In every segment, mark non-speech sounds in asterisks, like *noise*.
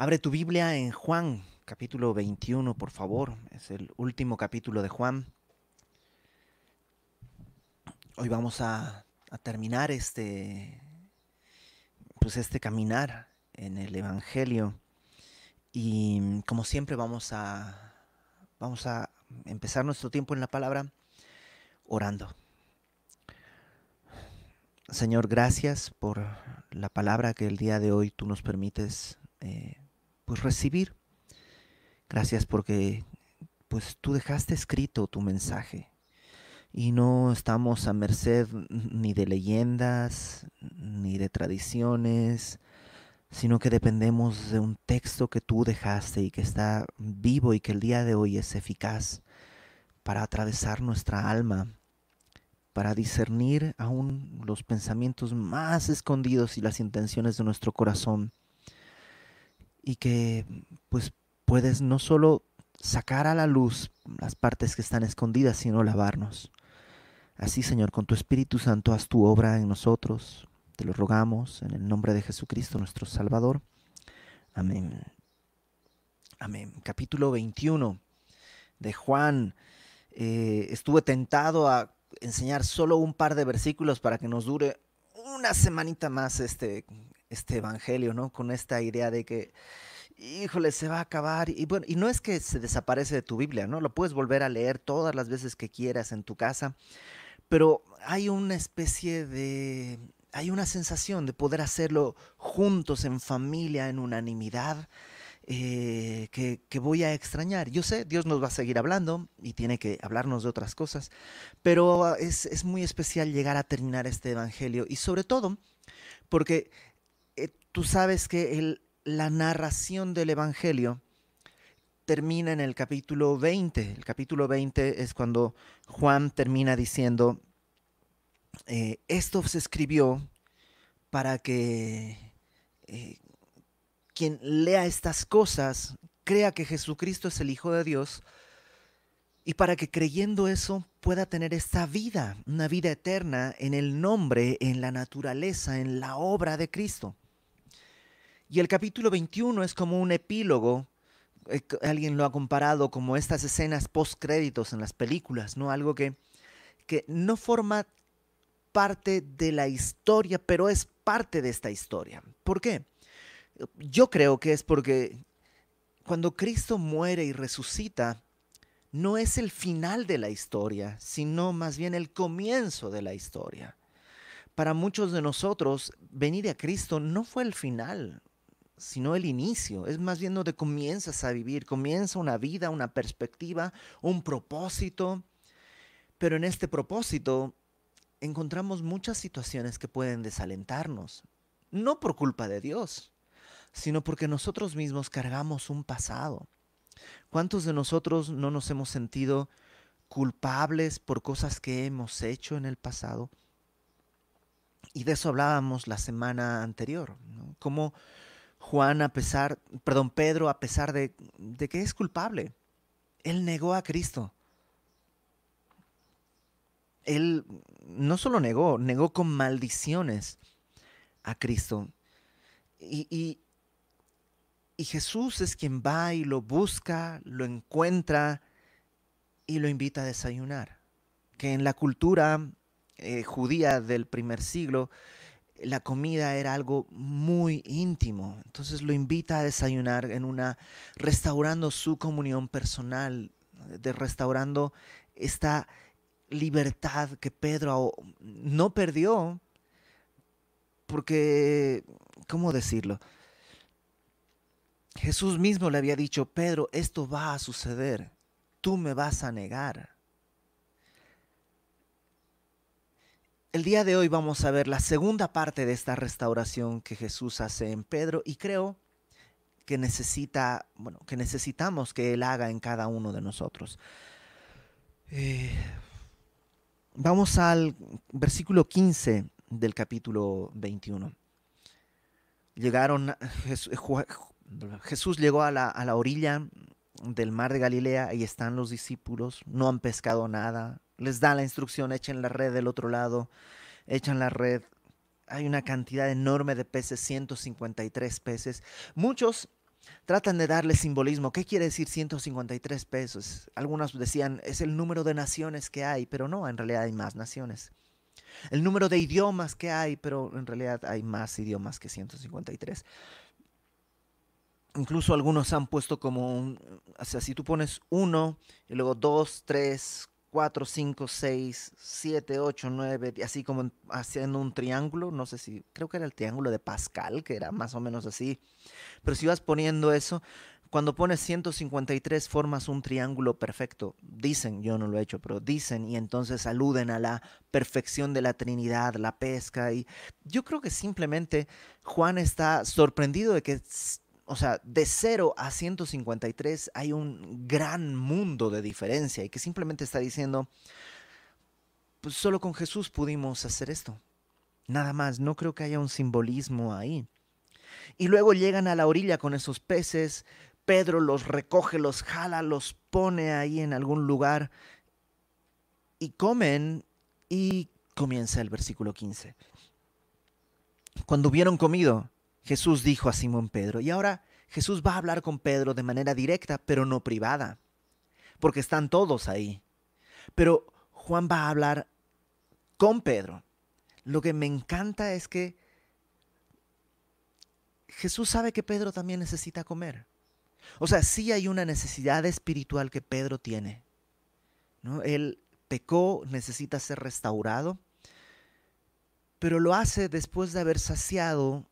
Abre tu Biblia en Juan, capítulo 21, por favor. Es el último capítulo de Juan. Hoy vamos a, terminar este, pues este caminar en el Evangelio. Y como siempre vamos a, vamos a empezar nuestro tiempo en la palabra orando. Señor, gracias por la palabra que el día de hoy tú nos permites eh, pues recibir. Gracias porque pues tú dejaste escrito tu mensaje y no estamos a merced ni de leyendas ni de tradiciones, sino que dependemos de un texto que tú dejaste y que está vivo y que el día de hoy es eficaz para atravesar nuestra alma para discernir aún los pensamientos más escondidos y las intenciones de nuestro corazón. Y que pues puedes no solo sacar a la luz las partes que están escondidas, sino lavarnos. Así, Señor, con tu Espíritu Santo haz tu obra en nosotros. Te lo rogamos en el nombre de Jesucristo, nuestro Salvador. Amén. Amén. Capítulo 21 de Juan. Eh, estuve tentado a enseñar solo un par de versículos para que nos dure una semanita más este, este evangelio, ¿no? Con esta idea de que, híjole, se va a acabar. Y bueno, y no es que se desaparece de tu Biblia, ¿no? Lo puedes volver a leer todas las veces que quieras en tu casa, pero hay una especie de, hay una sensación de poder hacerlo juntos, en familia, en unanimidad eh, que, voy a extrañar. Yo sé, Dios nos va a seguir hablando y tiene que hablarnos de otras cosas, pero es, muy especial llegar a terminar este Evangelio y sobre todo porque tú sabes que la narración del Evangelio termina en el capítulo 20. El capítulo 20 es cuando Juan termina diciendo, eh, esto se escribió para que quien lea estas cosas crea que Jesucristo es el Hijo de Dios y para que creyendo eso pueda tener esta vida, una vida eterna en el nombre, en la naturaleza, en la obra de Cristo. Y el capítulo 21 es como un epílogo, eh, alguien lo ha comparado como estas escenas post-créditos en las películas, ¿no? Algo que, que no forma parte de la historia, pero es parte de esta historia. ¿Por qué? Yo creo que es porque cuando Cristo muere y resucita, no es el final de la historia, sino más bien el comienzo de la historia. Para muchos de nosotros, venir a Cristo no fue el final, sino el inicio. Es más bien donde comienzas a vivir, comienza una vida, una perspectiva, un propósito. Pero en este propósito encontramos muchas situaciones que pueden desalentarnos, no por culpa de Dios, sino porque nosotros mismos cargamos un pasado. ¿Cuántos de nosotros no nos hemos sentido culpables por cosas que hemos hecho en el pasado? Y de eso hablábamos la semana anterior, ¿no? Como Juan, a pesar, perdón, Pedro, a pesar de, de que es culpable, él negó a Cristo. Él no solo negó, negó con maldiciones a Cristo. Y, y, y Jesús es quien va y lo busca, lo encuentra y lo invita a desayunar. Que en la cultura eh, judía del primer siglo, la comida era algo muy íntimo. Entonces lo invita a desayunar en una, restaurando su comunión personal, de restaurando esta libertad que Pedro no perdió, porque, ¿cómo decirlo? Jesús mismo le había dicho, Pedro, esto va a suceder, tú me vas a negar. El día de hoy vamos a ver la segunda parte de esta restauración que Jesús hace en Pedro y creo que necesita, bueno, que necesitamos que Él haga en cada uno de nosotros. Eh, vamos al versículo 15 del capítulo 21. Llegaron, Jesús llegó a la, orilla del mar de Galilea, ahí están los discípulos, no han pescado nada, les da la instrucción, echen la red del otro lado, echan la red, hay una cantidad enorme de peces, 153 peces. Muchos tratan de darle simbolismo. ¿Qué quiere decir 153 pesos? Algunos decían, es el número de naciones que hay, pero no, en realidad hay más naciones. El número de idiomas que hay, pero en realidad hay más idiomas que 153. Incluso algunos han puesto como, un, o sea, si tú pones uno y luego dos, tres, 4, 5, 6, 7, 8, 9, así como haciendo un triángulo, no sé si, creo que era el triángulo de Pascal, que era más o menos así, pero si vas poniendo eso, cuando pones 153 formas un triángulo perfecto, dicen, yo no lo he hecho, pero dicen y entonces aluden a la perfección de la Trinidad, la pesca, y yo creo que simplemente Juan está sorprendido de que o sea, de 0 a 153 hay un gran mundo de diferencia y que simplemente está diciendo, pues solo con Jesús pudimos hacer esto. Nada más, no creo que haya un simbolismo ahí. Y luego llegan a la orilla con esos peces, Pedro los recoge, los jala, los pone ahí en algún lugar y comen y comienza el versículo 15. Cuando hubieron comido, Jesús dijo a Simón Pedro, y ahora Jesús va a hablar con Pedro de manera directa, pero no privada, porque están todos ahí. Pero Juan va a hablar con Pedro. Lo que me encanta es que Jesús sabe que Pedro también necesita comer. O sea, sí hay una necesidad espiritual que Pedro tiene. ¿no? Él pecó, necesita ser restaurado, pero lo hace después de haber saciado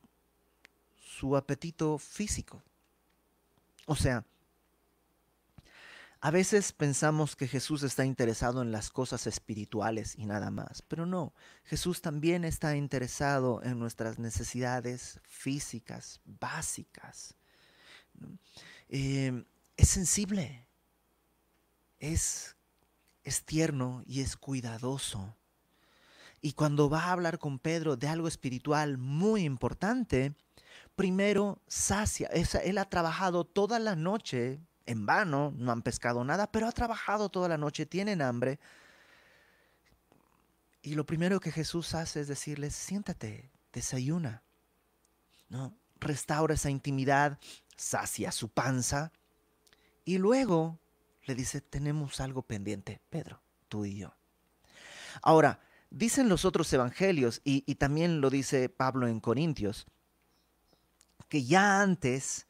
su apetito físico. O sea, a veces pensamos que Jesús está interesado en las cosas espirituales y nada más, pero no, Jesús también está interesado en nuestras necesidades físicas, básicas. Eh, es sensible, es, es tierno y es cuidadoso. Y cuando va a hablar con Pedro de algo espiritual muy importante, primero sacia. Él ha trabajado toda la noche en vano, no han pescado nada, pero ha trabajado toda la noche, tienen hambre. Y lo primero que Jesús hace es decirles, siéntate, desayuna. ¿No? Restaura esa intimidad, sacia su panza. Y luego le dice, tenemos algo pendiente, Pedro, tú y yo. Ahora, dicen los otros evangelios, y, y también lo dice Pablo en Corintios, que ya antes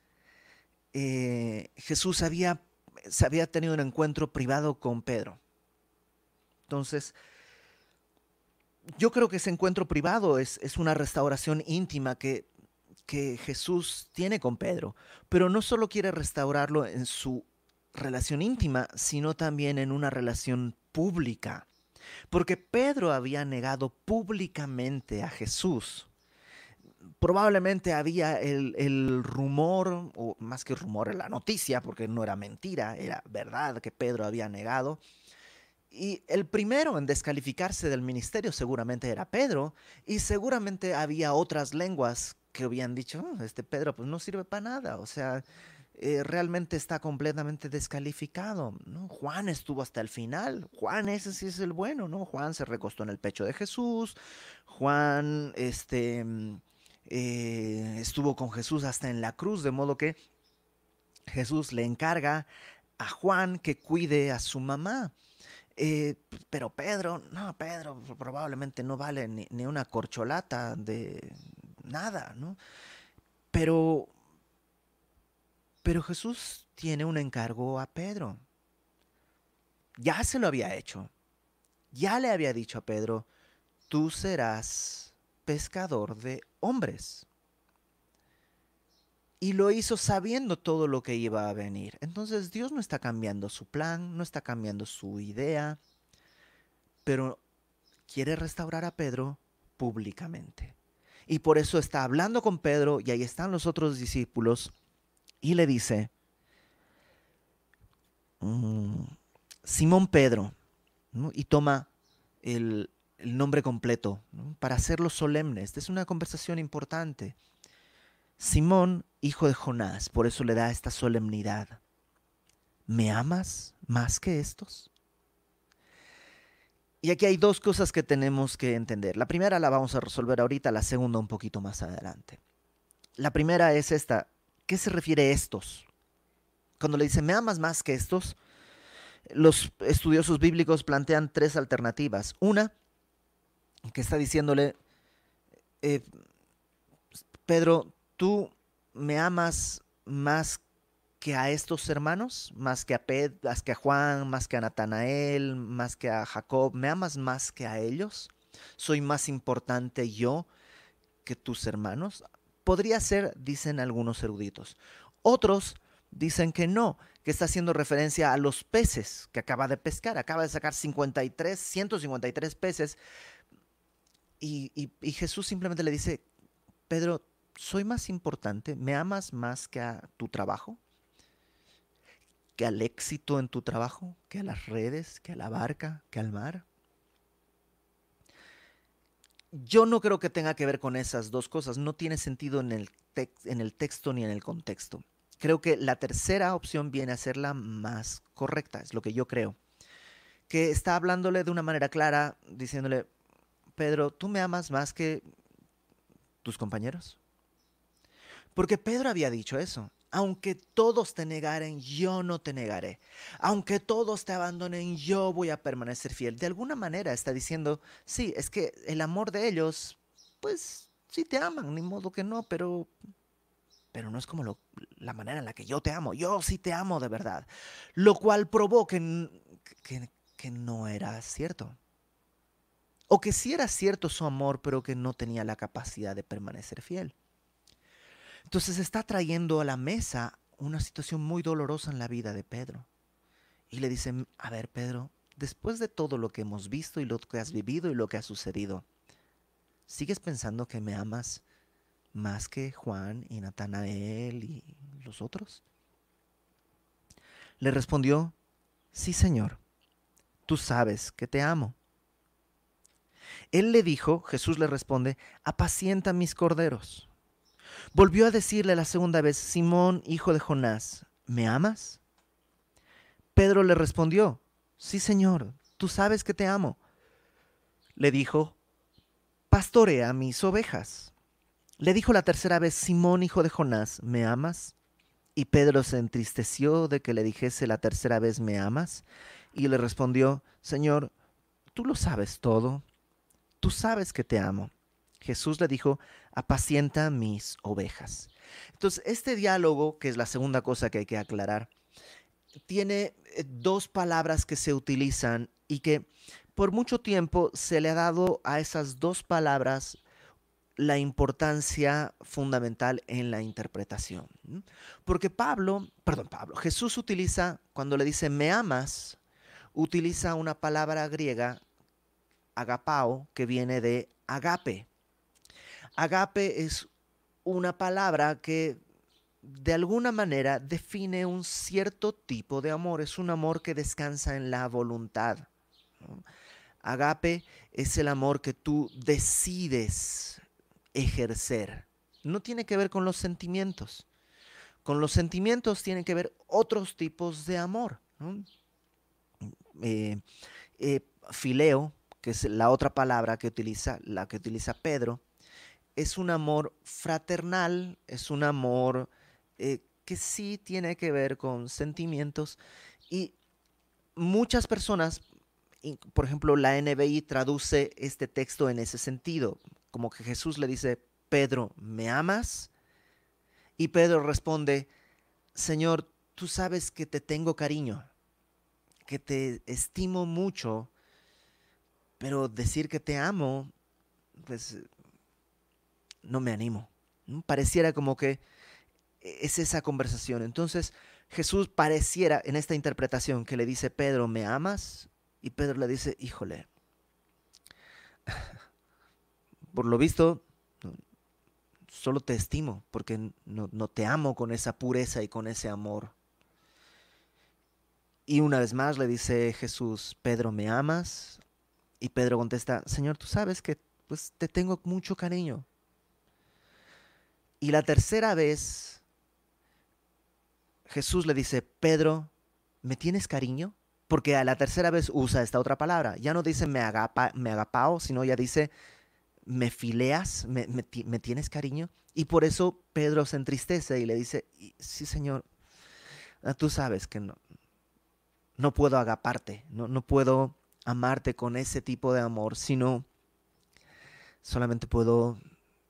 eh, Jesús había, había tenido un encuentro privado con Pedro. Entonces, yo creo que ese encuentro privado es, es una restauración íntima que, que Jesús tiene con Pedro, pero no solo quiere restaurarlo en su relación íntima, sino también en una relación pública. Porque Pedro había negado públicamente a Jesús probablemente había el, rumor, o más que rumor, la noticia, porque no era mentira, era verdad que Pedro había negado. Y el primero en descalificarse del ministerio seguramente era Pedro, y seguramente había otras lenguas que habían dicho, oh, este Pedro pues no sirve para nada, o sea, eh, realmente está completamente descalificado. Juan estuvo hasta el final, Juan ese sí es el bueno, ¿no? Juan se recostó en el pecho de Jesús, Juan, este eh, estuvo con Jesús hasta en la cruz, de modo que Jesús le encarga a Juan que cuide a su mamá. Eh, pero Pedro, no, Pedro probablemente no vale ni, ni, una corcholata de nada, ¿no? Pero, pero Jesús tiene un encargo a Pedro. Ya se lo había hecho. Ya le había dicho a Pedro, tú serás pescador de hombres. Y lo hizo sabiendo todo lo que iba a venir. Entonces Dios no está cambiando su plan, no está cambiando su idea, pero quiere restaurar a Pedro públicamente. Y por eso está hablando con Pedro y ahí están los otros discípulos y le dice, mm, Simón Pedro, y toma el, el nombre completo, para hacerlo solemne. Esta es una conversación importante. Simón, hijo de Jonás, por eso le da esta solemnidad. ¿Me amas más que estos? Y aquí hay dos cosas que tenemos que entender. La primera la vamos a resolver ahorita, la segunda un poquito más adelante. La primera es esta. qué se refiere estos? Cuando le dice, me amas más que estos, los estudiosos bíblicos plantean tres alternativas. Una, que está diciéndole, eh, Pedro, tú me amas más que a estos hermanos, más que a Pedro, más que a Juan, más que a Natanael, más que a Jacob, ¿me amas más que a ellos? ¿Soy más importante yo que tus hermanos? Podría ser, dicen algunos eruditos. Otros dicen que no, que está haciendo referencia a los peces que acaba de pescar. Acaba de sacar 53, 153 peces. Y, Jesús simplemente le dice, Pedro, ¿soy más importante? ¿Me amas más que a tu trabajo? que al éxito en tu trabajo, que a las redes, que a la barca, que al mar. Yo no creo que tenga que ver con esas dos cosas, no tiene sentido en el, en el texto ni en el contexto. Creo que la tercera opción viene a ser la más correcta, es lo que yo creo. Que está hablándole de una manera clara, diciéndole, Pedro, ¿tú me amas más que tus compañeros? Porque Pedro había dicho eso aunque todos te negaren, yo no te negaré. Aunque todos te abandonen, yo voy a permanecer fiel. De alguna manera está diciendo, sí, es que el amor de ellos, pues sí te aman, ni modo que no, pero, pero no es como la manera en la que yo te amo. Yo sí te amo de verdad. Lo cual probó que, que, que no era cierto. O que sí era cierto su amor, pero que no tenía la capacidad de permanecer fiel. Entonces está trayendo a la mesa una situación muy dolorosa en la vida de Pedro. Y le dicen, a ver Pedro, después de todo lo que hemos visto y lo que has vivido y lo que ha sucedido, ¿sigues pensando que me amas más que Juan y Natanael y los otros? Le respondió, sí Señor, tú sabes que te amo. Él le dijo, Jesús le responde, apacienta mis corderos. Volvió a decirle la segunda vez, Simón, hijo de Jonás, ¿me amas? Pedro le respondió, sí, Señor, tú sabes que te amo. Le dijo, pastorea mis ovejas. Le dijo la tercera vez, Simón, hijo de Jonás, ¿me amas? Y Pedro se entristeció de que le dijese la tercera vez, ¿me amas? Y le respondió, Señor, tú lo sabes todo, tú sabes que te amo. Jesús le dijo, apacienta mis ovejas. Entonces, este diálogo, que es la segunda cosa que hay que aclarar, tiene eh, dos palabras que se utilizan y que por mucho tiempo se le ha dado a esas dos palabras la importancia fundamental en la interpretación. Porque Pablo, perdón, Pablo, Jesús utiliza, cuando le dice me amas, utiliza una palabra griega, agapao, que viene de agape. Agape es una palabra que de alguna manera define un cierto tipo de amor. Es un amor que descansa en la voluntad. Agape es el amor que tú decides ejercer. No tiene que ver con los sentimientos. Con los sentimientos tiene que ver otros tipos de amor. Eh, eh, fileo, que es la otra palabra que utiliza, la que utiliza Pedro, es un amor fraternal, es un amor eh, que sí tiene que ver con sentimientos y muchas personas, por ejemplo, la NBI traduce este texto en ese sentido, como que Jesús le dice, Pedro, ¿me amas? Y Pedro responde, Señor, tú sabes que te tengo cariño, que te estimo mucho, pero decir que te amo, pues no me animo. Pareciera como que es esa conversación. Entonces Jesús pareciera en esta interpretación que le dice, Pedro, ¿me amas? Y Pedro le dice, híjole, *laughs* por lo visto, solo te estimo porque no, no, te amo con esa pureza y con ese amor. Y una vez más le dice Jesús, Pedro, ¿me amas? Y Pedro contesta, Señor, tú sabes que pues te tengo mucho cariño. Y la tercera vez, Jesús le dice, Pedro, ¿me tienes cariño? Porque a la tercera vez usa esta otra palabra. Ya no dice me, agapa, me agapao, sino ya dice me fileas, me, tienes cariño. Y por eso Pedro se entristece y le dice, sí Señor, ah, tú sabes que no, no puedo agaparte, no, no puedo amarte con ese tipo de amor, sino solamente puedo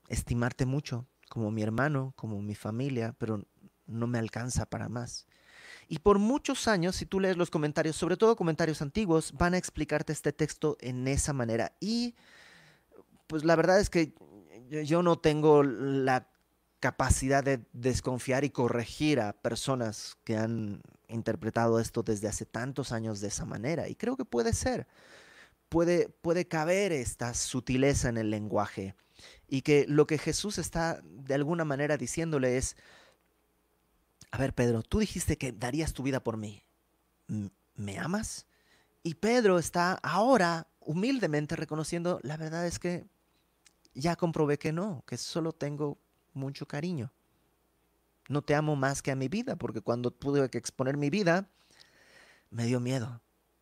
estimarte mucho como mi hermano, como mi familia, pero no me alcanza para más. Y por muchos años, si tú lees los comentarios, sobre todo comentarios antiguos, van a explicarte este texto en esa manera. Y pues la verdad es que yo no tengo la capacidad de desconfiar y corregir a personas que han interpretado esto desde hace tantos años de esa manera. Y creo que puede ser, puede, puede caber esta sutileza en el lenguaje. Y que lo que Jesús está de alguna manera diciéndole es, a ver Pedro, tú dijiste que darías tu vida por mí. ¿Me amas? Y Pedro está ahora humildemente reconociendo, la verdad es que ya comprobé que no, que solo tengo mucho cariño. No te amo más que a mi vida, porque cuando pude exponer mi vida, me dio miedo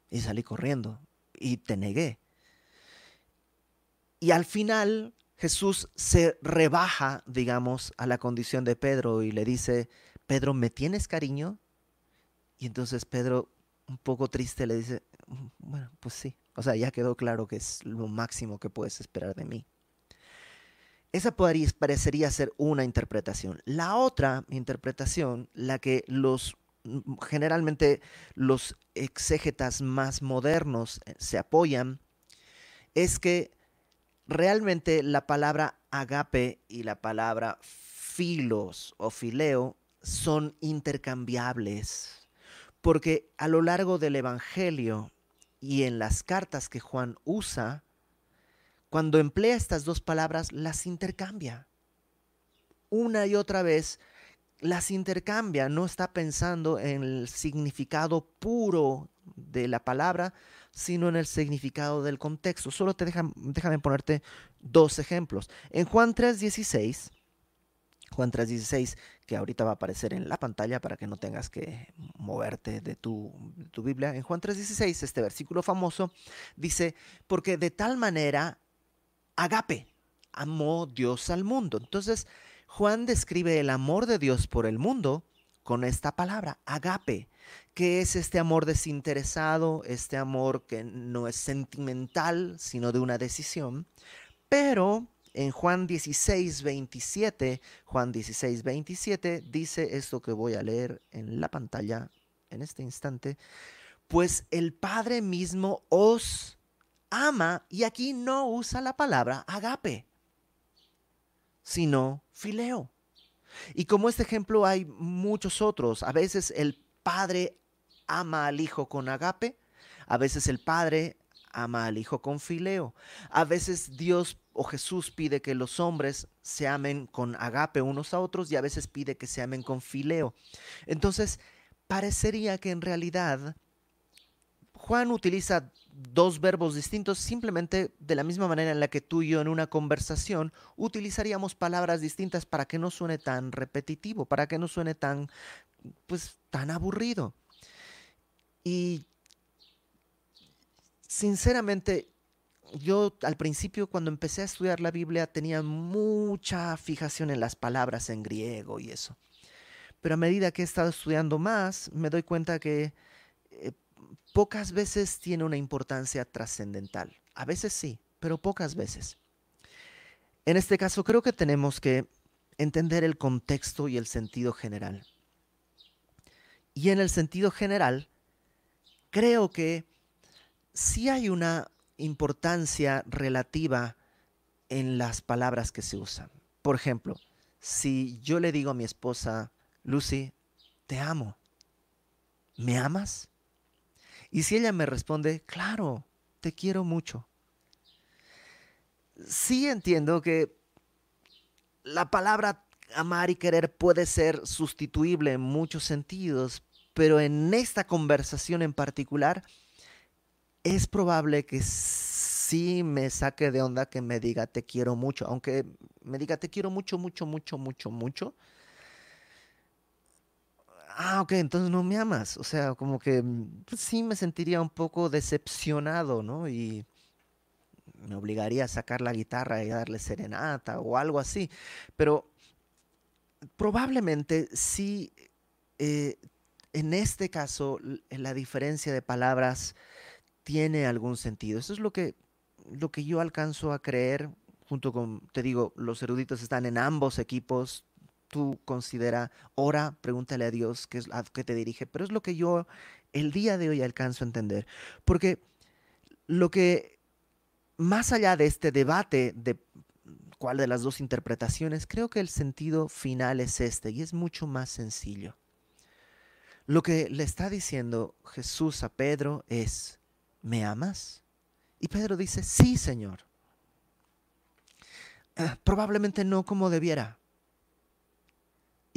y salí corriendo y te negué. Y al final Jesús se rebaja, digamos, a la condición de Pedro y le dice, Pedro, ¿me tienes cariño? Y entonces Pedro, un poco triste, le dice, mm, bueno, pues sí. O sea, ya quedó claro que es lo máximo que puedes esperar de mí. Esa parecería ser una interpretación. La otra interpretación, la que los generalmente los exégetas más modernos eh, se apoyan, es que realmente la palabra agape y la palabra filos o fileo son intercambiables, porque a lo largo del Evangelio y en las cartas que Juan usa, cuando emplea estas dos palabras, las intercambia. Una y otra vez las intercambia, no está pensando en el significado puro de la palabra, sino en el significado del contexto. Solo te déjame ponerte dos ejemplos. En Juan 3:16, Juan 3:16, que ahorita va a aparecer en la pantalla para que no tengas que moverte de tu, de tu Biblia. En Juan 3:16, este versículo famoso dice, porque de tal manera agape, amó Dios al mundo. Entonces, Juan describe el amor de Dios por el mundo con esta palabra, agape, que es este amor desinteresado, este amor que no es sentimental, sino de una decisión. Pero en Juan 16, 27, Juan 16, 27 dice esto que voy a leer en la pantalla en este instante, pues el Padre mismo os ama, y aquí no usa la palabra agape, sino fileo. Y como este ejemplo hay muchos otros, a veces el padre ama al hijo con agape, a veces el padre ama al hijo con fileo, a veces Dios o Jesús pide que los hombres se amen con agape unos a otros y a veces pide que se amen con fileo. Entonces, parecería que en realidad Juan utiliza dos verbos distintos simplemente de la misma manera en la que tú y yo en una conversación utilizaríamos palabras distintas para que no suene tan repetitivo, para que no suene tan pues tan aburrido. Y sinceramente yo al principio cuando empecé a estudiar la Biblia tenía mucha fijación en las palabras en griego y eso. Pero a medida que he estado estudiando más, me doy cuenta que eh, pocas veces tiene una importancia trascendental. A veces sí, pero pocas veces. En este caso creo que tenemos que entender el contexto y el sentido general. Y en el sentido general, creo que sí hay una importancia relativa en las palabras que se usan. Por ejemplo, si yo le digo a mi esposa, Lucy, te amo, ¿me amas? Y si ella me responde, claro, te quiero mucho. Sí entiendo que la palabra amar y querer puede ser sustituible en muchos sentidos, pero en esta conversación en particular es probable que sí me saque de onda que me diga te quiero mucho, aunque me diga te quiero mucho, mucho, mucho, mucho, mucho ah, ok, entonces no me amas. O sea, como que mm, pues sí me sentiría un poco decepcionado, ¿no? Y me obligaría a sacar la guitarra y a darle serenata o algo así. Pero probablemente sí, eh, en este caso, la diferencia de palabras tiene algún sentido. Eso es lo que, lo que yo alcanzo a creer, junto con, te digo, los eruditos están en ambos equipos. Tú considera, ora, pregúntale a Dios qué es a qué te dirige, pero es lo que yo el día de hoy alcanzo a entender. Porque lo que, más allá de este debate de cuál de las dos interpretaciones, creo que el sentido final es este y es mucho más sencillo. Lo que le está diciendo Jesús a Pedro es, ¿me amas? Y Pedro dice, sí, Señor. Ah, probablemente no como debiera.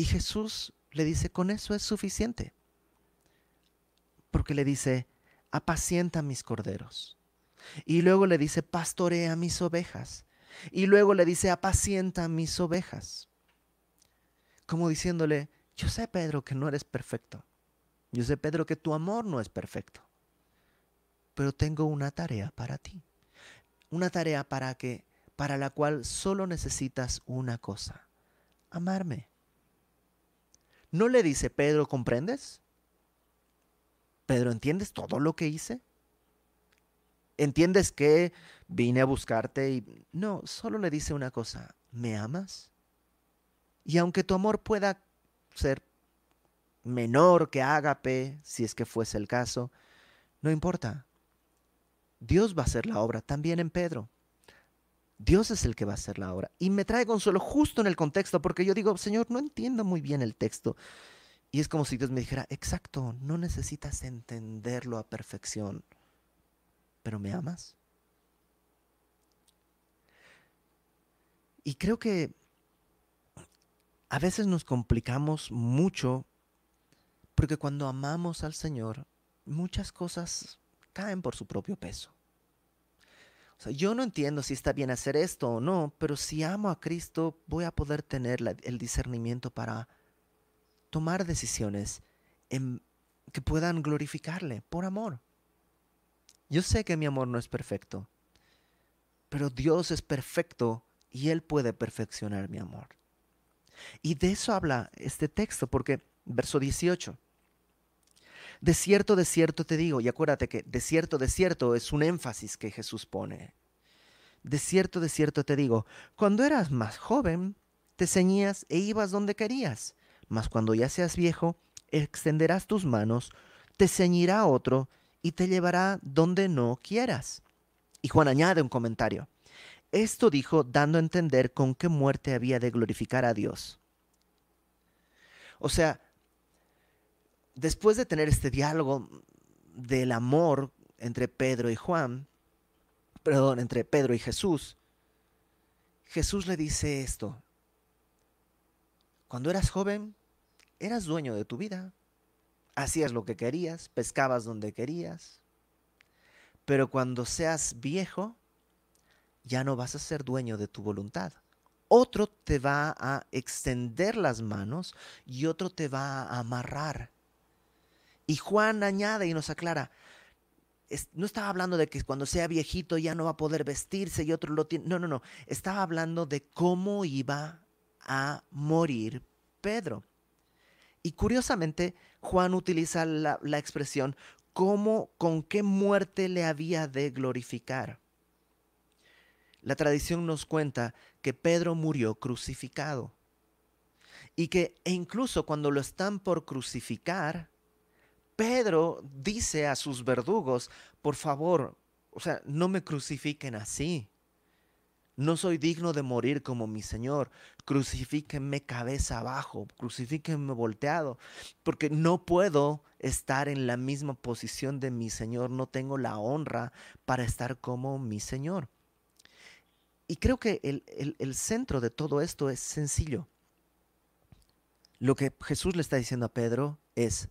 Y Jesús le dice, con eso es suficiente. Porque le dice, apacienta mis corderos. Y luego le dice, pastorea mis ovejas. Y luego le dice, apacienta mis ovejas. Como diciéndole, yo sé, Pedro, que no eres perfecto. Yo sé, Pedro, que tu amor no es perfecto. Pero tengo una tarea para ti. Una tarea para que para la cual solo necesitas una cosa, amarme. No le dice Pedro, ¿comprendes? Pedro, ¿entiendes todo lo que hice? ¿Entiendes que vine a buscarte y no, solo le dice una cosa, ¿me amas? Y aunque tu amor pueda ser menor que ágape, si es que fuese el caso, no importa. Dios va a hacer la obra también en Pedro. Dios es el que va a hacer la obra. Y me trae consuelo justo en el contexto, porque yo digo, Señor, no entiendo muy bien el texto. Y es como si Dios me dijera, exacto, no necesitas entenderlo a perfección pero me amas. Y creo que a veces nos complicamos mucho porque cuando amamos al Señor, muchas cosas caen por su propio peso. Yo no entiendo si está bien hacer esto o no, pero si amo a Cristo, voy a poder tener el discernimiento para tomar decisiones que puedan glorificarle por amor. Yo sé que mi amor no es perfecto, pero Dios es perfecto y Él puede perfeccionar mi amor. Y de eso habla este texto, porque verso 18. De cierto, de cierto te digo, y acuérdate que de cierto, de cierto es un énfasis que Jesús pone. De cierto, de cierto te digo, cuando eras más joven, te ceñías e ibas donde querías, mas cuando ya seas viejo, extenderás tus manos, te ceñirá otro y te llevará donde no quieras. Y Juan añade un comentario. Esto dijo dando a entender con qué muerte había de glorificar a Dios. O sea, después de tener este diálogo del amor entre Pedro y Juan, perdón, entre Pedro y Jesús, Jesús le dice esto. Cuando eras joven, eras dueño de tu vida hacías lo que querías, pescabas donde querías. Pero cuando seas viejo, ya no vas a ser dueño de tu voluntad. Otro te va a extender las manos y otro te va a amarrar. Y Juan añade y nos aclara, no estaba hablando de que cuando sea viejito ya no va a poder vestirse y otro lo tiene. No, no, no. Estaba hablando de cómo iba a morir Pedro. Y curiosamente, Juan utiliza la, expresión cómo, con qué muerte le había de glorificar. La tradición nos cuenta que Pedro murió crucificado y que e incluso cuando lo están por crucificar, Pedro dice a sus verdugos, por favor, o sea, no me crucifiquen así. No soy digno de morir como mi Señor. Crucifíquenme cabeza abajo, crucifíquenme volteado, porque no puedo estar en la misma posición de mi Señor. No tengo la honra para estar como mi Señor. Y creo que el, el centro de todo esto es sencillo. Lo que Jesús le está diciendo a Pedro es,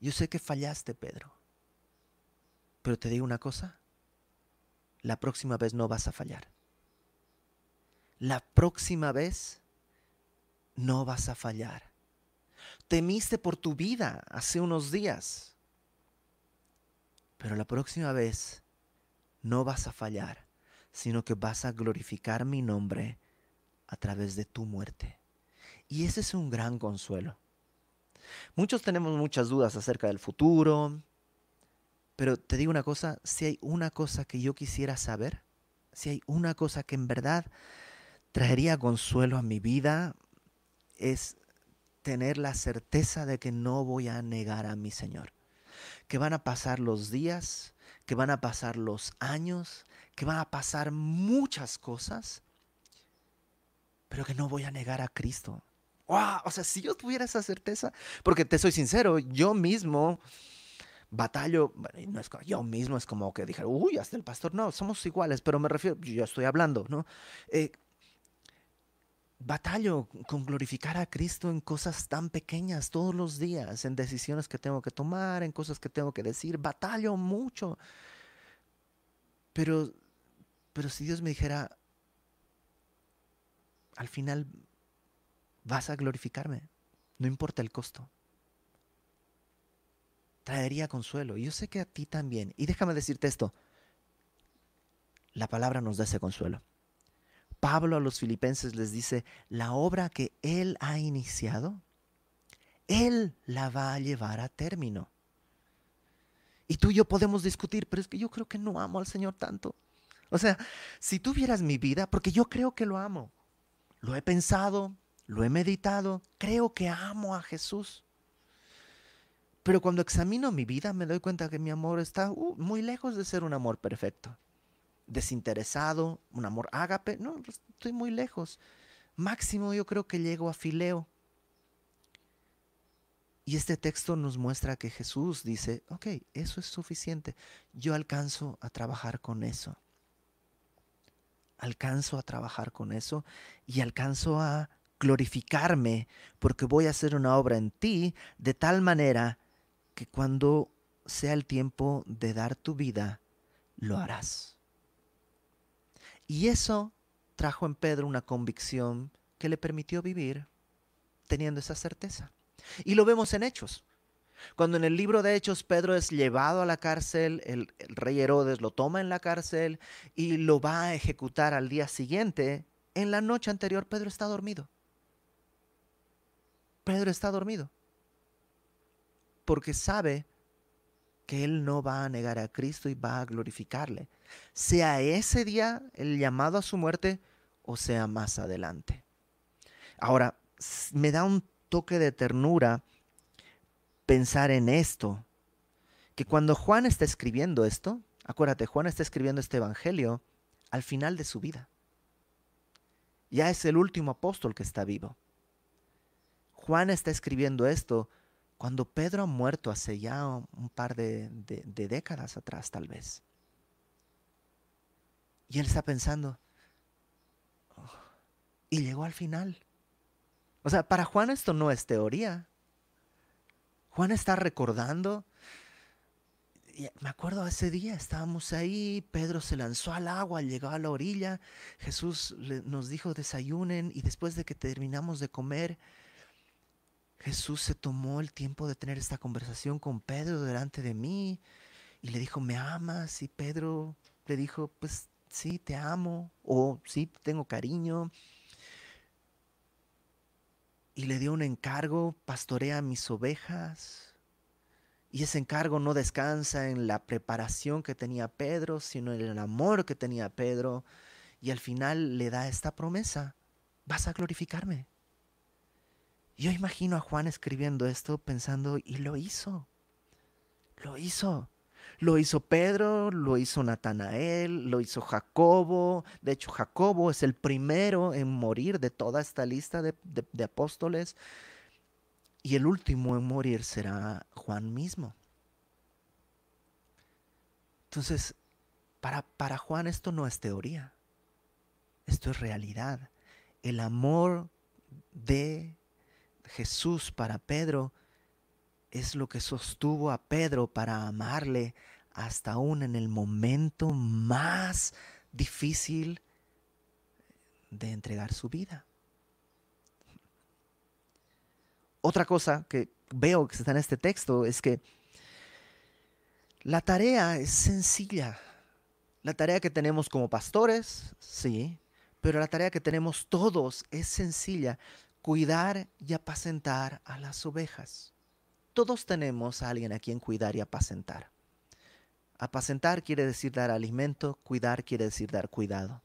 yo sé que fallaste, Pedro, pero te digo una cosa, la próxima vez no vas a fallar la próxima vez no vas a fallar. Temiste por tu vida hace unos días, pero la próxima vez no vas a fallar, sino que vas a glorificar mi nombre a través de tu muerte. Y ese es un gran consuelo. Muchos tenemos muchas dudas acerca del futuro, pero te digo una cosa, si hay una cosa que yo quisiera saber, si hay una cosa que en verdad traería consuelo a mi vida, es tener la certeza de que no voy a negar a mi Señor. Que van a pasar los días, que van a pasar los años, que van a pasar muchas cosas, pero que no voy a negar a Cristo. ¡Wow! O sea, si yo tuviera esa certeza, porque te soy sincero, yo mismo batallo, no es, yo mismo es como que dije, uy, hasta el pastor, no, somos iguales, pero me refiero, yo estoy hablando, ¿no? Eh, batallo con glorificar a Cristo en cosas tan pequeñas todos los días, en decisiones que tengo que tomar, en cosas que tengo que decir, batallo mucho. Pero, pero si Dios me dijera, al final vas a glorificarme, no importa el costo traería consuelo. Yo sé que a ti también. Y déjame decirte esto. La palabra nos da ese consuelo. Pablo a los filipenses les dice, la obra que él ha iniciado, él la va a llevar a término. Y tú y yo podemos discutir, pero es que yo creo que no amo al Señor tanto. O sea, si tú vieras mi vida, porque yo creo que lo amo, lo he pensado, lo he meditado, creo que amo a Jesús. Pero cuando examino mi vida me doy cuenta que mi amor está uh, muy lejos de ser un amor perfecto. Desinteresado, un amor ágape, no, pues, estoy muy lejos. Máximo yo creo que llego a Fileo. Y este texto nos muestra que Jesús dice, ok, eso es suficiente. Yo alcanzo a trabajar con eso. Alcanzo a trabajar con eso y alcanzo a glorificarme porque voy a hacer una obra en ti de tal manera que cuando sea el tiempo de dar tu vida, lo harás. Y eso trajo en Pedro una convicción que le permitió vivir teniendo esa certeza. Y lo vemos en Hechos. Cuando en el libro de Hechos Pedro es llevado a la cárcel, el, rey Herodes lo toma en la cárcel y lo va a ejecutar al día siguiente, en la noche anterior Pedro está dormido. Pedro está dormido porque sabe que Él no va a negar a Cristo y va a glorificarle, sea ese día el llamado a su muerte o sea más adelante. Ahora, me da un toque de ternura pensar en esto, que cuando Juan está escribiendo esto, acuérdate, Juan está escribiendo este Evangelio al final de su vida. Ya es el último apóstol que está vivo. Juan está escribiendo esto cuando Pedro ha muerto hace ya un par de, décadas atrás tal vez. Y él está pensando, oh", y llegó al final. O sea, para Juan esto no es teoría. Juan está recordando. me acuerdo ese día, estábamos ahí, Pedro se lanzó al agua, llegó a la orilla, Jesús nos dijo desayunen y después de que terminamos de comer, Jesús se tomó el tiempo de tener esta conversación con Pedro delante de mí y le dijo, ¿me amas? Y Pedro le dijo, pues sí, te amo o sí, tengo cariño. Y le dio un encargo, pastorea mis ovejas. Y ese encargo no descansa en la preparación que tenía Pedro, sino en el amor que tenía Pedro. Y al final le da esta promesa, vas a glorificarme. Yo imagino a Juan escribiendo esto pensando, y lo hizo, lo hizo. Lo hizo Pedro, lo hizo Natanael, lo hizo Jacobo. De hecho, Jacobo es el primero en morir de toda esta lista de, apóstoles. Y el último en morir será Juan mismo. Entonces, para, para Juan esto no es teoría. Esto es realidad. El amor de Jesús para Pedro es lo que sostuvo a Pedro para amarle hasta aún en el momento más difícil de entregar su vida. Otra cosa que veo que está en este texto es que la tarea es sencilla. La tarea que tenemos como pastores, sí, pero la tarea que tenemos todos es sencilla, cuidar y apacentar a las ovejas. Todos tenemos a alguien a quien cuidar y apacentar. Apacentar quiere decir dar alimento, cuidar quiere decir dar cuidado.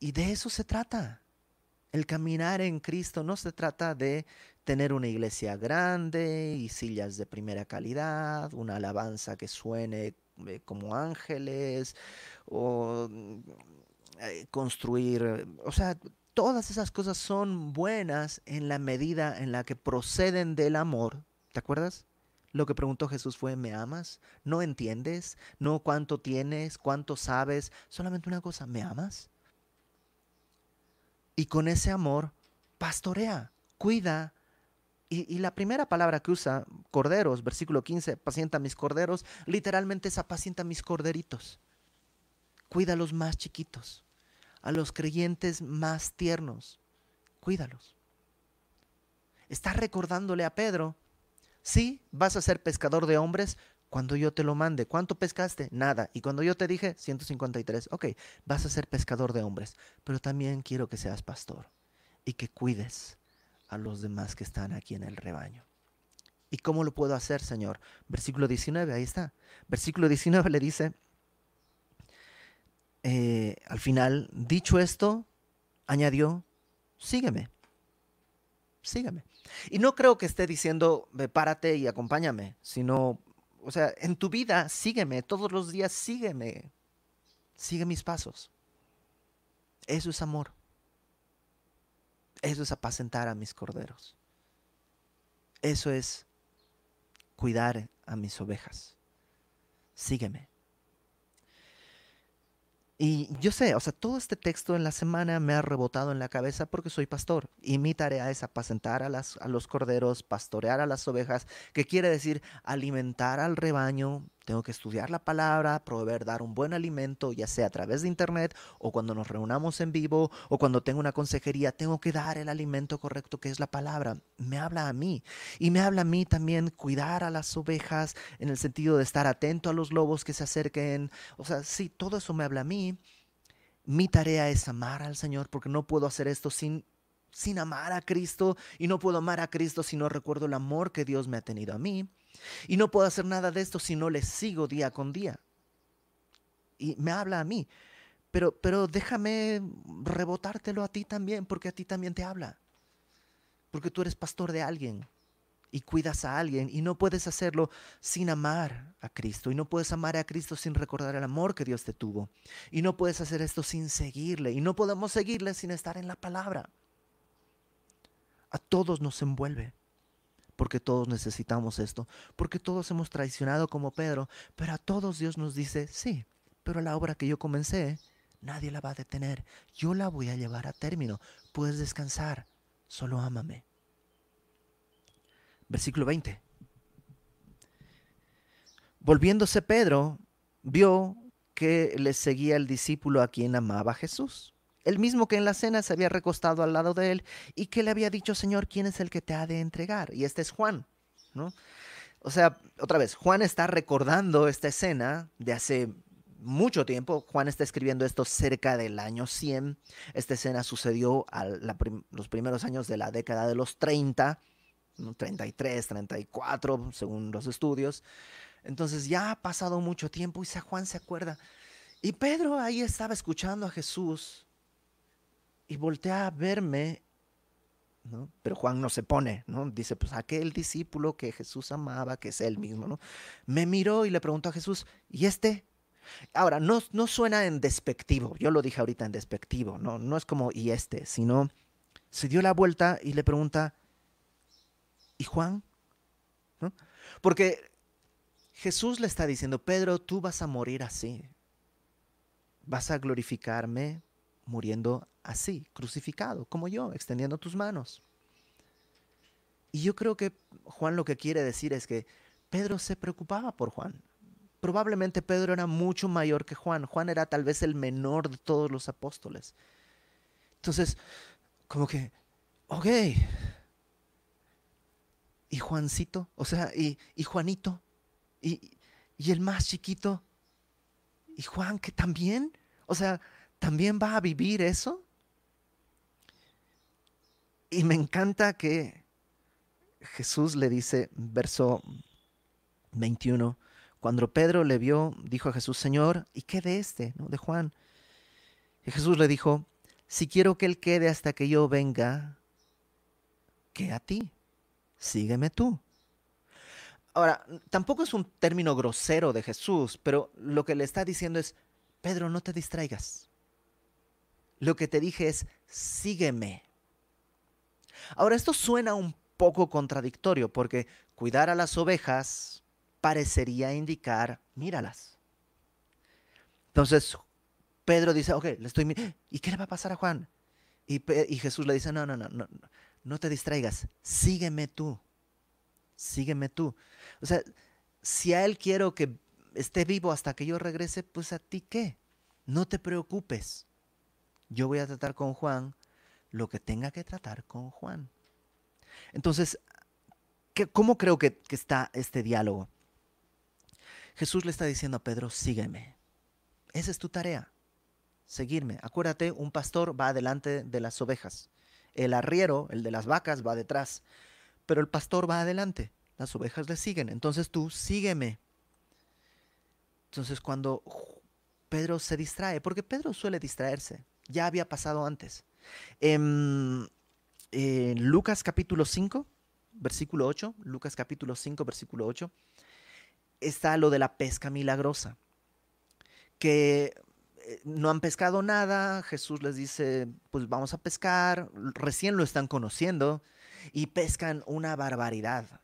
Y de eso se trata. El caminar en Cristo no se trata de tener una iglesia grande y sillas de primera calidad, una alabanza que suene eh, como ángeles o eh, construir, o sea, todas esas cosas son buenas en la medida en la que proceden del amor. ¿Te acuerdas? Lo que preguntó Jesús fue, ¿me amas? ¿No entiendes? ¿No cuánto tienes? ¿Cuánto sabes? Solamente una cosa, ¿me amas? Y con ese amor, pastorea, cuida. Y, la primera palabra que usa, corderos, versículo 15, pacienta mis corderos, literalmente es apacienta mis corderitos. Cuida a los más chiquitos, a los creyentes más tiernos. Cuídalos. Está recordándole a Pedro, sí, vas a ser pescador de hombres, cuando yo te lo mande. ¿Cuánto pescaste? Nada. Y cuando yo te dije 153, ok, vas a ser pescador de hombres, pero también quiero que seas pastor y que cuides a los demás que están aquí en el rebaño. ¿Y cómo lo puedo hacer, Señor? Versículo 19, ahí está. Versículo 19 le dice, eh, al final, dicho esto, añadió, sígueme, sígueme. Y no creo que esté diciendo, párate y acompáñame, sino o sea, en tu vida sígueme, todos los días sígueme, sigue mis pasos. Eso es amor. Eso es apacentar a mis corderos. Eso es cuidar a mis ovejas. Sígueme. Y yo sé, o sea, todo este texto en la semana me ha rebotado en la cabeza porque soy pastor y mi tarea es apacentar a, las, a los corderos, pastorear a las ovejas, que quiere decir alimentar al rebaño, tengo que estudiar la palabra, proveer, dar un buen alimento, ya sea a través de internet o cuando nos reunamos en vivo o cuando tengo una consejería, tengo que dar el alimento correcto que es la palabra. Me habla a mí y me habla a mí también cuidar a las ovejas en el sentido de estar atento a los lobos que se acerquen. O sea, sí, todo eso me habla a mí. Mi tarea es amar al Señor porque no puedo hacer esto sin sin amar a Cristo y no puedo amar a Cristo si no recuerdo el amor que Dios me ha tenido a mí. Y no puedo hacer nada de esto si no le sigo día con día. Y me habla a mí. Pero, pero déjame rebotártelo a ti también, porque a ti también te habla. Porque tú eres pastor de alguien y cuidas a alguien y no puedes hacerlo sin amar a Cristo y no puedes amar a Cristo sin recordar el amor que Dios te tuvo y no puedes hacer esto sin seguirle y no podemos seguirle sin estar en la palabra. A todos nos envuelve porque todos necesitamos esto, porque todos hemos traicionado como Pedro, pero a todos Dios nos dice, sí, pero la obra que yo comencé, nadie la va a detener, yo la voy a llevar a término, puedes descansar, solo ámame. Versículo 20. Volviéndose Pedro, vio que le seguía el discípulo a quien amaba Jesús el mismo que en la cena se había recostado al lado de él y que le había dicho, Señor, ¿quién es el que te ha de entregar? Y este es Juan, ¿no? O sea, otra vez, Juan está recordando esta escena de hace mucho tiempo. Juan está escribiendo esto cerca del año 100. Esta escena sucedió a los primeros años de la década de los 30, 33, 34, según los estudios. Entonces ya ha pasado mucho tiempo y Juan se acuerda. Y Pedro ahí estaba escuchando a Jesús y voltea a verme, ¿no? Pero Juan no se pone, ¿no? Dice, pues aquel discípulo que Jesús amaba, que es él mismo, ¿no? Me miró y le preguntó a Jesús, ¿y este? Ahora, no, no suena en despectivo, yo lo dije ahorita en despectivo, ¿no? No es como, ¿y este? Sino, se dio la vuelta y le pregunta, ¿y Juan? ¿No? Porque Jesús le está diciendo, Pedro, tú vas a morir así. Vas a glorificarme muriendo así, crucificado, como yo, extendiendo tus manos. Y yo creo que Juan lo que quiere decir es que Pedro se preocupaba por Juan. Probablemente Pedro era mucho mayor que Juan. Juan era tal vez el menor de todos los apóstoles. Entonces, como que, ok. ¿Y Juancito? O sea, ¿y, y Juanito? ¿Y, Y el más chiquito, ¿y Juan que también? O sea, ¿también va a vivir eso? Y me encanta que Jesús le dice, verso 21, cuando Pedro le vio, dijo a Jesús, Señor, ¿y qué de este, no? de Juan? Y Jesús le dijo, si quiero que él quede hasta que yo venga, ¿qué a ti? Sígueme tú. Ahora, tampoco es un término grosero de Jesús, pero lo que le está diciendo es, Pedro, no te distraigas. Lo que te dije es, sígueme. Ahora, esto suena un poco contradictorio porque cuidar a las ovejas parecería indicar, míralas. Entonces, Pedro dice, ok, le estoy ¿Y qué le va a pasar a Juan? Y, y Jesús le dice, no, no, no, no, no te distraigas, sígueme tú, sígueme tú. O sea, si a él quiero que esté vivo hasta que yo regrese, pues a ti qué, no te preocupes. Yo voy a tratar con Juan lo que tenga que tratar con Juan. Entonces, ¿cómo creo que, que está este diálogo? Jesús le está diciendo a Pedro, sígueme. Esa es tu tarea, seguirme. Acuérdate, un pastor va adelante de las ovejas. El arriero, el de las vacas, va detrás. Pero el pastor va adelante. Las ovejas le siguen. Entonces tú sígueme. Entonces cuando Pedro se distrae, porque Pedro suele distraerse, ya había pasado antes. En, Lucas capítulo 5, versículo 8, Lucas capítulo 5, versículo 8, está lo de la pesca milagrosa, que eh, no han pescado nada, Jesús les dice, pues vamos a pescar, recién lo están conociendo y pescan una barbaridad.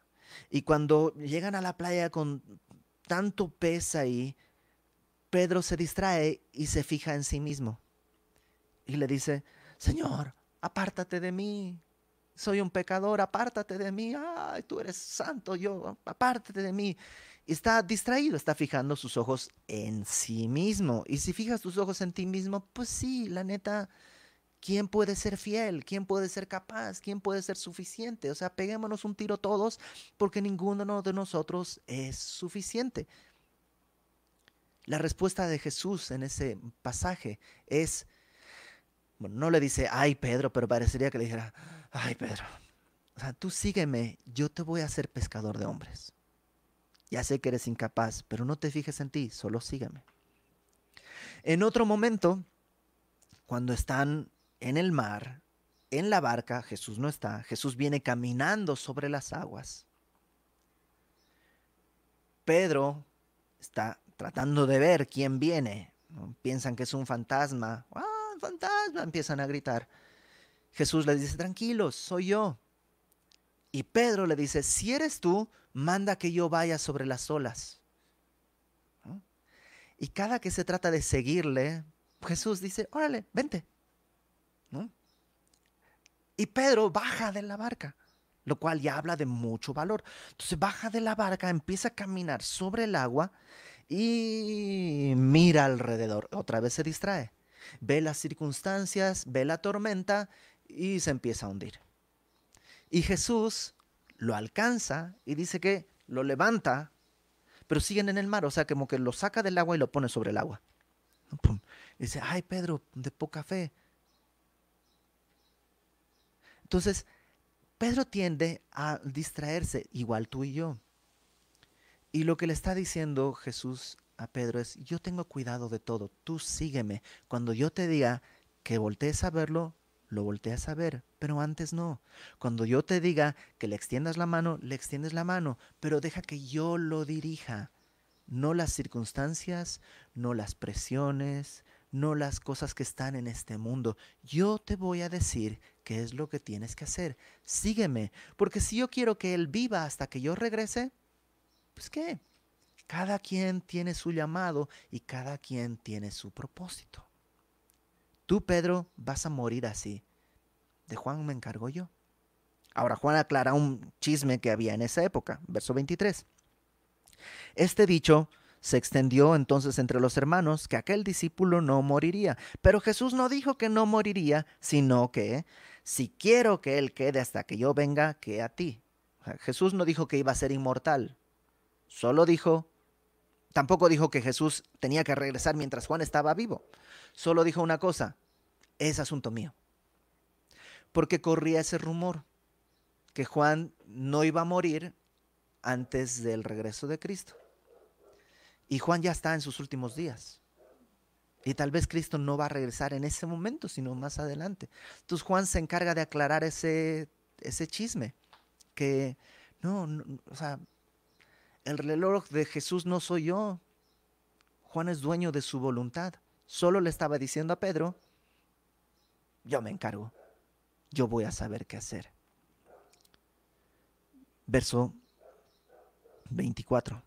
Y cuando llegan a la playa con tanto pez ahí, Pedro se distrae y se fija en sí mismo. Y le dice, Señor, apártate de mí. Soy un pecador, apártate de mí. Ay, tú eres santo, yo, apártate de mí está distraído, está fijando sus ojos en sí mismo. Y si fijas tus ojos en ti mismo, pues sí, la neta, ¿quién puede ser fiel? ¿Quién puede ser capaz? ¿Quién puede ser suficiente? O sea, peguémonos un tiro todos porque ninguno de nosotros es suficiente. La respuesta de Jesús en ese pasaje es, bueno, no le dice, ay Pedro, pero parecería que le dijera, ay Pedro, o sea, tú sígueme, yo te voy a hacer pescador de hombres. Ya sé que eres incapaz, pero no te fijes en ti, solo sígueme. En otro momento, cuando están en el mar, en la barca, Jesús no está, Jesús viene caminando sobre las aguas. Pedro está tratando de ver quién viene. Piensan que es un fantasma. ¡Ah, fantasma! Empiezan a gritar. Jesús les dice, tranquilos, soy yo. Y Pedro le dice, si eres tú, manda que yo vaya sobre las olas. Y cada que se trata de seguirle, Jesús dice, órale, vente. Y Pedro baja de la barca, lo cual ya habla de mucho valor. Entonces baja de la barca, empieza a caminar sobre el agua y mira alrededor. Otra vez se distrae. Ve las circunstancias, ve la tormenta y se empieza a hundir. Y Jesús lo alcanza y dice que lo levanta, pero siguen en el mar, o sea, como que lo saca del agua y lo pone sobre el agua. Y dice, ay Pedro, de poca fe. Entonces, Pedro tiende a distraerse, igual tú y yo. Y lo que le está diciendo Jesús a Pedro es, yo tengo cuidado de todo, tú sígueme. Cuando yo te diga que voltees a verlo, lo volteas a ver, pero antes no. Cuando yo te diga que le extiendas la mano, le extiendes la mano, pero deja que yo lo dirija. No las circunstancias, no las presiones, no las cosas que están en este mundo. Yo te voy a decir qué es lo que tienes que hacer. Sígueme, porque si yo quiero que Él viva hasta que yo regrese, pues qué. Cada quien tiene su llamado y cada quien tiene su propósito. Tú, Pedro, vas a morir así. De Juan me encargo yo. Ahora Juan aclara un chisme que había en esa época, verso 23. Este dicho se extendió entonces entre los hermanos que aquel discípulo no moriría. Pero Jesús no dijo que no moriría, sino que si quiero que él quede hasta que yo venga, que a ti. Jesús no dijo que iba a ser inmortal. Solo dijo, Tampoco dijo que Jesús tenía que regresar mientras Juan estaba vivo. Solo dijo una cosa, es asunto mío. Porque corría ese rumor que Juan no iba a morir antes del regreso de Cristo. Y Juan ya está en sus últimos días. Y tal vez Cristo no va a regresar en ese momento, sino más adelante. Entonces Juan se encarga de aclarar ese, ese chisme. Que no, o sea, el reloj de Jesús no soy yo. Juan es dueño de su voluntad. Solo le estaba diciendo a Pedro, yo me encargo. Yo voy a saber qué hacer. Verso 24.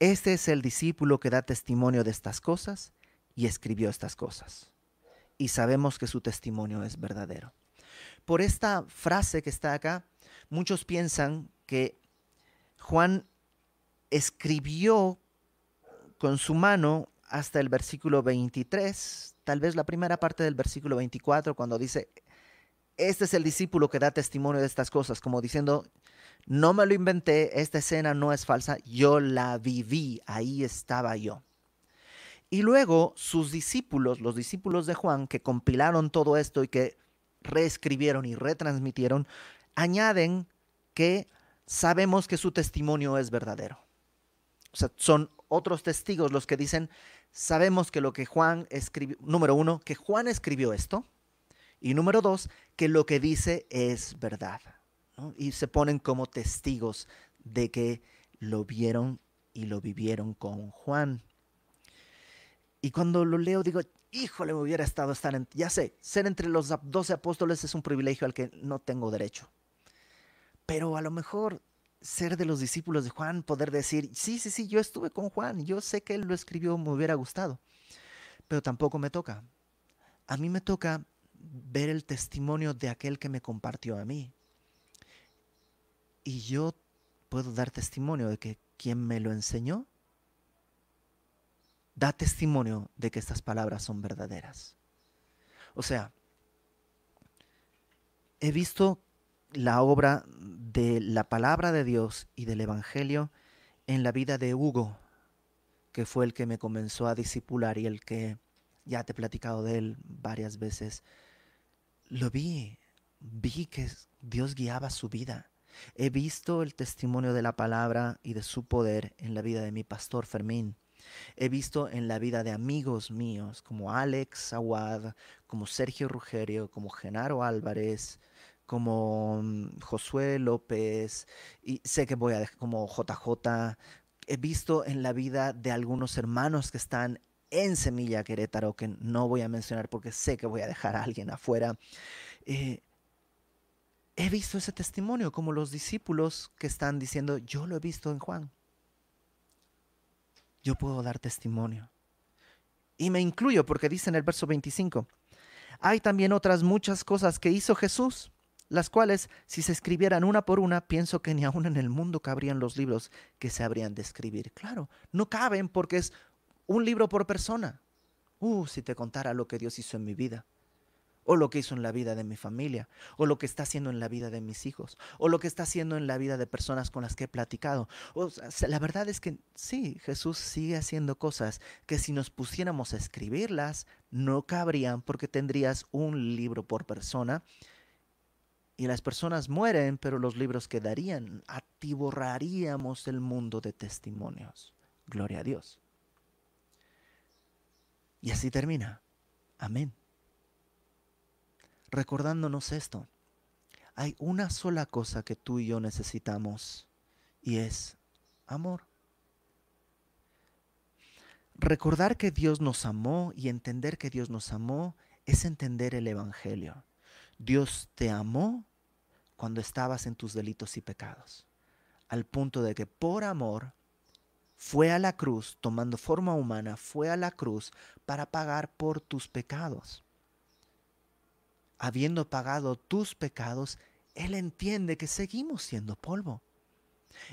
Este es el discípulo que da testimonio de estas cosas y escribió estas cosas. Y sabemos que su testimonio es verdadero. Por esta frase que está acá, muchos piensan que Juan escribió con su mano hasta el versículo 23, tal vez la primera parte del versículo 24, cuando dice, este es el discípulo que da testimonio de estas cosas, como diciendo, no me lo inventé, esta escena no es falsa, yo la viví, ahí estaba yo. Y luego sus discípulos, los discípulos de Juan, que compilaron todo esto y que reescribieron y retransmitieron, añaden que sabemos que su testimonio es verdadero. O sea, son otros testigos los que dicen, sabemos que lo que Juan escribió, número uno, que Juan escribió esto, y número dos, que lo que dice es verdad. Y se ponen como testigos de que lo vieron y lo vivieron con Juan. Y cuando lo leo digo, híjole, me hubiera estado estar en, ya sé, ser entre los doce apóstoles es un privilegio al que no tengo derecho. Pero a lo mejor ser de los discípulos de Juan, poder decir, sí, sí, sí, yo estuve con Juan, yo sé que él lo escribió, me hubiera gustado. Pero tampoco me toca. A mí me toca ver el testimonio de aquel que me compartió a mí. Y yo puedo dar testimonio de que quien me lo enseñó da testimonio de que estas palabras son verdaderas. O sea, he visto la obra de la palabra de Dios y del Evangelio en la vida de Hugo, que fue el que me comenzó a discipular y el que ya te he platicado de él varias veces. Lo vi, vi que Dios guiaba su vida. He visto el testimonio de la palabra y de su poder en la vida de mi pastor Fermín. He visto en la vida de amigos míos como Alex Aguad, como Sergio Rugerio, como Genaro Álvarez, como mm, Josué López, y sé que voy a dejar como JJ. He visto en la vida de algunos hermanos que están en Semilla Querétaro, que no voy a mencionar porque sé que voy a dejar a alguien afuera. Eh, he visto ese testimonio como los discípulos que están diciendo, yo lo he visto en Juan yo puedo dar testimonio. Y me incluyo porque dice en el verso 25, hay también otras muchas cosas que hizo Jesús, las cuales, si se escribieran una por una, pienso que ni aún en el mundo cabrían los libros que se habrían de escribir. Claro, no caben porque es un libro por persona. Uh, si te contara lo que Dios hizo en mi vida o lo que hizo en la vida de mi familia, o lo que está haciendo en la vida de mis hijos, o lo que está haciendo en la vida de personas con las que he platicado. O la verdad es que sí, Jesús sigue haciendo cosas que si nos pusiéramos a escribirlas, no cabrían porque tendrías un libro por persona. Y las personas mueren, pero los libros quedarían. Atiborraríamos el mundo de testimonios. Gloria a Dios. Y así termina. Amén recordándonos esto. Hay una sola cosa que tú y yo necesitamos y es amor. Recordar que Dios nos amó y entender que Dios nos amó es entender el Evangelio. Dios te amó cuando estabas en tus delitos y pecados, al punto de que por amor fue a la cruz, tomando forma humana, fue a la cruz para pagar por tus pecados habiendo pagado tus pecados, Él entiende que seguimos siendo polvo.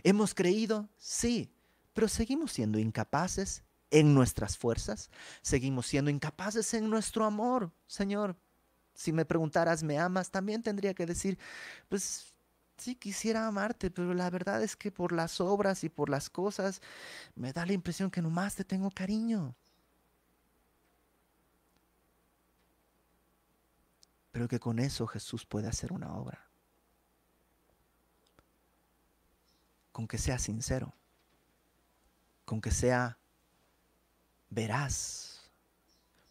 ¿Hemos creído? Sí, pero seguimos siendo incapaces en nuestras fuerzas, seguimos siendo incapaces en nuestro amor. Señor, si me preguntaras, ¿me amas? También tendría que decir, pues sí quisiera amarte, pero la verdad es que por las obras y por las cosas me da la impresión que nomás te tengo cariño. Pero que con eso Jesús puede hacer una obra. Con que sea sincero, con que sea veraz,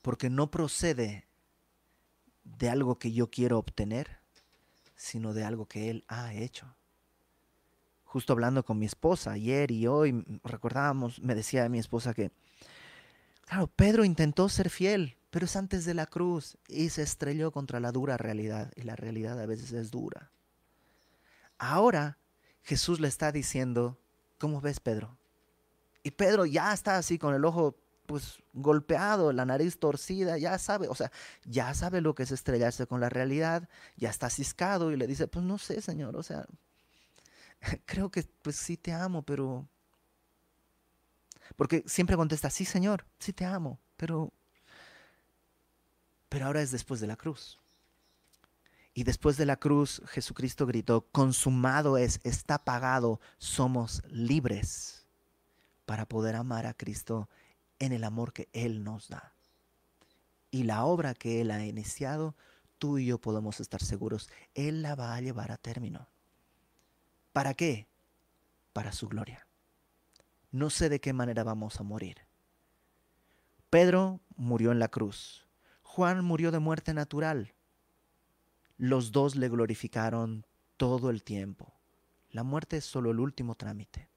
porque no procede de algo que yo quiero obtener, sino de algo que Él ha hecho. Justo hablando con mi esposa ayer y hoy, recordábamos, me decía mi esposa que, claro, Pedro intentó ser fiel, pero es antes de la cruz y se estrelló contra la dura realidad, y la realidad a veces es dura. Ahora Jesús le está diciendo, ¿cómo ves Pedro? Y Pedro ya está así con el ojo pues golpeado, la nariz torcida, ya sabe, o sea, ya sabe lo que es estrellarse con la realidad, ya está ciscado y le dice, pues no sé, Señor, o sea, *laughs* creo que pues sí te amo, pero... Porque siempre contesta, sí, Señor, sí te amo, pero... Pero ahora es después de la cruz. Y después de la cruz, Jesucristo gritó, consumado es, está pagado, somos libres para poder amar a Cristo en el amor que Él nos da. Y la obra que Él ha iniciado, tú y yo podemos estar seguros, Él la va a llevar a término. ¿Para qué? Para su gloria. No sé de qué manera vamos a morir. Pedro murió en la cruz. Juan murió de muerte natural. Los dos le glorificaron todo el tiempo. La muerte es solo el último trámite,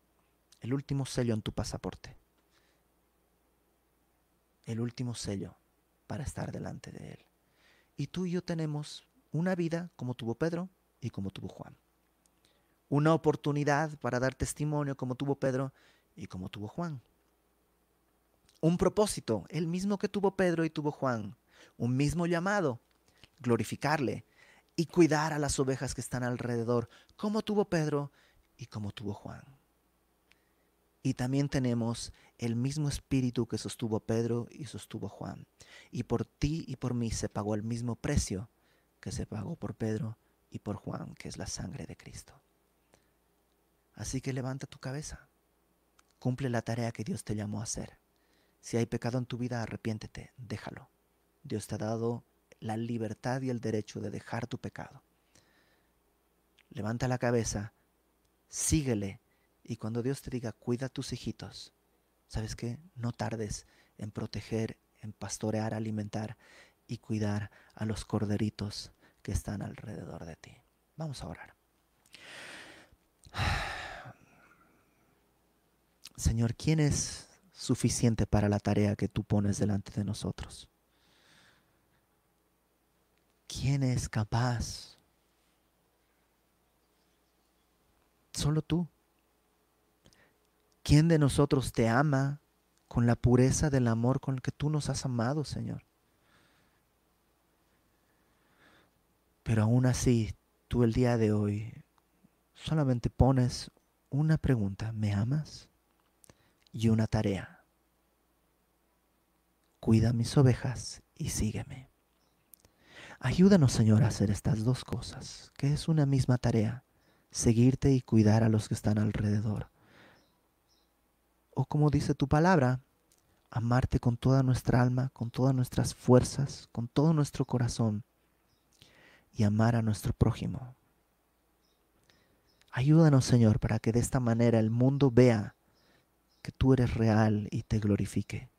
el último sello en tu pasaporte el último sello para estar delante de Él. Y tú y yo tenemos una vida como tuvo Pedro y como tuvo Juan. Una oportunidad para dar testimonio como tuvo Pedro y como tuvo Juan. Un propósito, el mismo que tuvo Pedro y tuvo Juan. Un mismo llamado, glorificarle y cuidar a las ovejas que están alrededor, como tuvo Pedro y como tuvo Juan. Y también tenemos el mismo espíritu que sostuvo Pedro y sostuvo Juan. Y por ti y por mí se pagó el mismo precio que se pagó por Pedro y por Juan, que es la sangre de Cristo. Así que levanta tu cabeza, cumple la tarea que Dios te llamó a hacer. Si hay pecado en tu vida, arrepiéntete, déjalo. Dios te ha dado la libertad y el derecho de dejar tu pecado. Levanta la cabeza, síguele y cuando Dios te diga, cuida a tus hijitos, ¿sabes qué? No tardes en proteger, en pastorear, alimentar y cuidar a los corderitos que están alrededor de ti. Vamos a orar. *sighs* Señor, ¿quién es suficiente para la tarea que tú pones delante de nosotros? ¿Quién es capaz? Solo tú. ¿Quién de nosotros te ama con la pureza del amor con el que tú nos has amado, Señor? Pero aún así, tú el día de hoy solamente pones una pregunta, ¿me amas? Y una tarea. Cuida mis ovejas y sígueme. Ayúdanos, Señor, a hacer estas dos cosas, que es una misma tarea, seguirte y cuidar a los que están alrededor o como dice tu palabra, amarte con toda nuestra alma, con todas nuestras fuerzas, con todo nuestro corazón y amar a nuestro prójimo. Ayúdanos, Señor, para que de esta manera el mundo vea que tú eres real y te glorifique,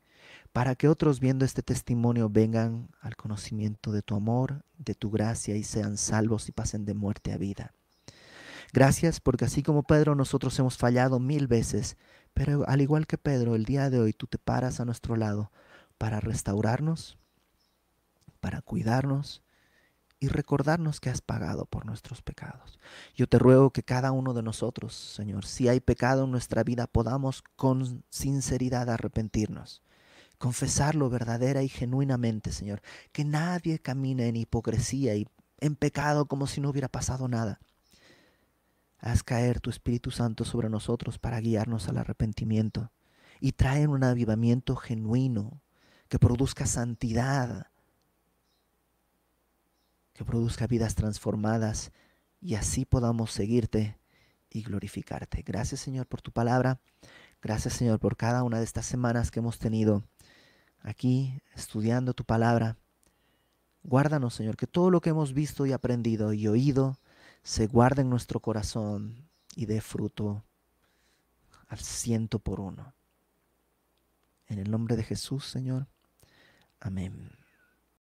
para que otros viendo este testimonio vengan al conocimiento de tu amor, de tu gracia y sean salvos y pasen de muerte a vida. Gracias porque así como Pedro nosotros hemos fallado mil veces, pero al igual que Pedro, el día de hoy tú te paras a nuestro lado para restaurarnos, para cuidarnos y recordarnos que has pagado por nuestros pecados. Yo te ruego que cada uno de nosotros, Señor, si hay pecado en nuestra vida, podamos con sinceridad arrepentirnos, confesarlo verdadera y genuinamente, Señor, que nadie camine en hipocresía y en pecado como si no hubiera pasado nada Haz caer tu Espíritu Santo sobre nosotros para guiarnos al arrepentimiento y trae un avivamiento genuino que produzca santidad, que produzca vidas transformadas y así podamos seguirte y glorificarte. Gracias Señor por tu palabra. Gracias Señor por cada una de estas semanas que hemos tenido aquí estudiando tu palabra. Guárdanos Señor, que todo lo que hemos visto y aprendido y oído se guarde en nuestro corazón y dé fruto al ciento por uno. En el nombre de Jesús, Señor. Amén.